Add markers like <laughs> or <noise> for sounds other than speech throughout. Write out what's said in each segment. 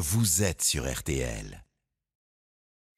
vous êtes sur RTL.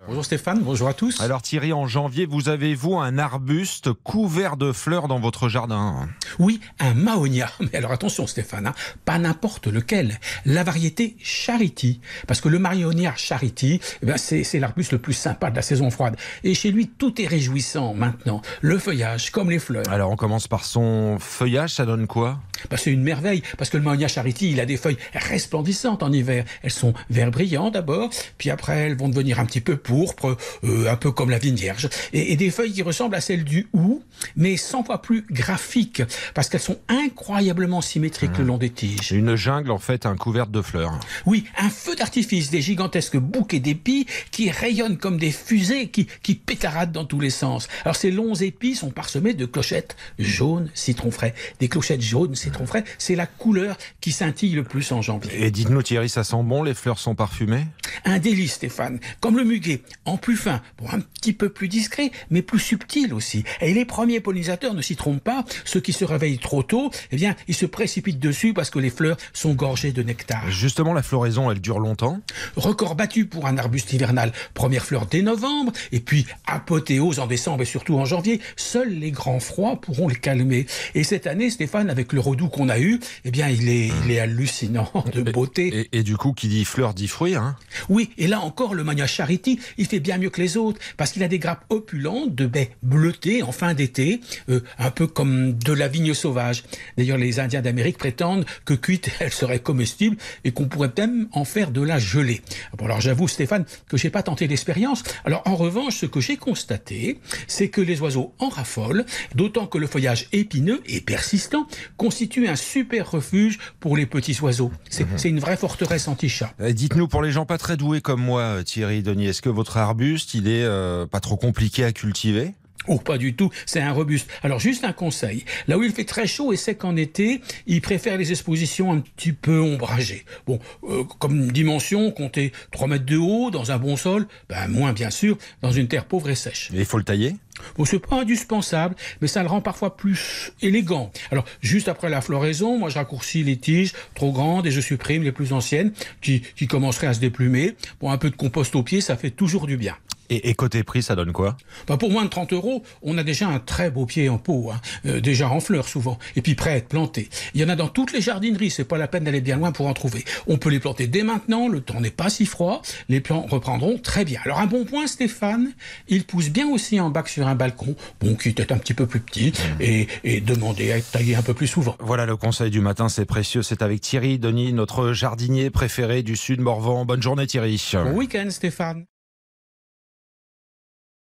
Bonjour Stéphane, bonjour à tous. Alors Thierry, en janvier, vous avez, vous, un arbuste couvert de fleurs dans votre jardin? Oui, un mahonia. <laughs> Mais alors attention Stéphane, hein, pas n'importe lequel. La variété Charity. Parce que le mahonia Charity, eh ben, c'est l'arbuste le plus sympa de la saison froide. Et chez lui, tout est réjouissant maintenant. Le feuillage, comme les fleurs. Alors on commence par son feuillage, ça donne quoi? Bah, c'est une merveille, parce que le Mahonia Charity, il a des feuilles resplendissantes en hiver. Elles sont vert brillant d'abord, puis après elles vont devenir un petit peu pourpres, euh, un peu comme la vigne vierge, et, et des feuilles qui ressemblent à celles du hou, mais 100 fois plus graphiques, parce qu'elles sont incroyablement symétriques le long des tiges. Une jungle, en fait, un couvert de fleurs. Oui, un feu d'artifice, des gigantesques bouquets d'épis qui rayonnent comme des fusées, qui, qui pétaradent dans tous les sens. Alors ces longs épis sont parsemés de clochettes jaunes citron frais. Des clochettes jaunes citron frais, c'est la couleur qui scintille le plus en janvier. Et dites-nous Thierry, ça sent bon, les fleurs sont parfumées? Un délice, Stéphane, comme le muguet, en plus fin, bon, un petit peu plus discret, mais plus subtil aussi. Et les premiers pollinisateurs ne s'y trompent pas, ceux qui se réveillent trop tôt, eh bien, ils se précipitent dessus parce que les fleurs sont gorgées de nectar. Justement, la floraison, elle dure longtemps? Record battu pour un arbuste hivernal. Première fleur dès novembre, et puis apothéose en décembre et surtout en janvier. Seuls les grands froids pourront le calmer. Et cette année, Stéphane, avec le redoux qu'on a eu, eh bien, il est, il est hallucinant de beauté. et, et du coup, qui dit fleur dit fruit, hein? Oui, et là encore, le Mania Charity, il fait bien mieux que les autres, parce qu'il a des grappes opulentes de baies bleutées en fin d'été, euh, un peu comme de la vigne sauvage. D'ailleurs, les Indiens d'Amérique prétendent que cuite, <laughs> elle serait comestible et qu'on pourrait même en faire de la gelée. Bon, alors j'avoue, Stéphane, que j'ai pas tenté l'expérience. Alors, en revanche, ce que j'ai constaté, c'est que les oiseaux en raffolent, d'autant que le feuillage épineux et persistant constitue un super refuge pour les petits oiseaux. C'est c'est une vraie forteresse anti-chat. Euh, Dites-nous, pour les gens pas très doués comme moi, euh, Thierry Denis, est-ce que votre arbuste, il est euh, pas trop compliqué à cultiver Oh, pas du tout, c'est un robuste. Alors, juste un conseil. Là où il fait très chaud et sec en été, il préfère les expositions un petit peu ombragées. Bon, euh, comme dimension, comptez 3 mètres de haut dans un bon sol, ben moins bien sûr, dans une terre pauvre et sèche. Et Il faut le tailler? Bon, c'est pas indispensable, mais ça le rend parfois plus élégant. Alors, juste après la floraison, moi je raccourcis les tiges trop grandes et je supprime les plus anciennes qui, qui commenceraient à se déplumer. Bon, un peu de compost au pied, ça fait toujours du bien. Et, et côté prix, ça donne quoi? Bah, pour moins de 30 euros, on a déjà un très beau pied en pot, hein, euh, déjà en fleurs souvent, et puis prêt à être planté. Il y en a dans toutes les jardineries, c'est pas la peine d'aller bien loin pour en trouver. On peut les planter dès maintenant, le temps n'est pas si froid, les plants reprendront très bien. Alors un bon point, Stéphane, il pousse bien aussi en bac sur un balcon, bon, qui est un petit peu plus petit, et, et demander à être taillé un peu plus souvent. Voilà le conseil du matin, c'est précieux. C'est avec Thierry Denis, notre jardinier préféré du Sud Morvan. Bonne journée Thierry. Bon week-end, Stéphane.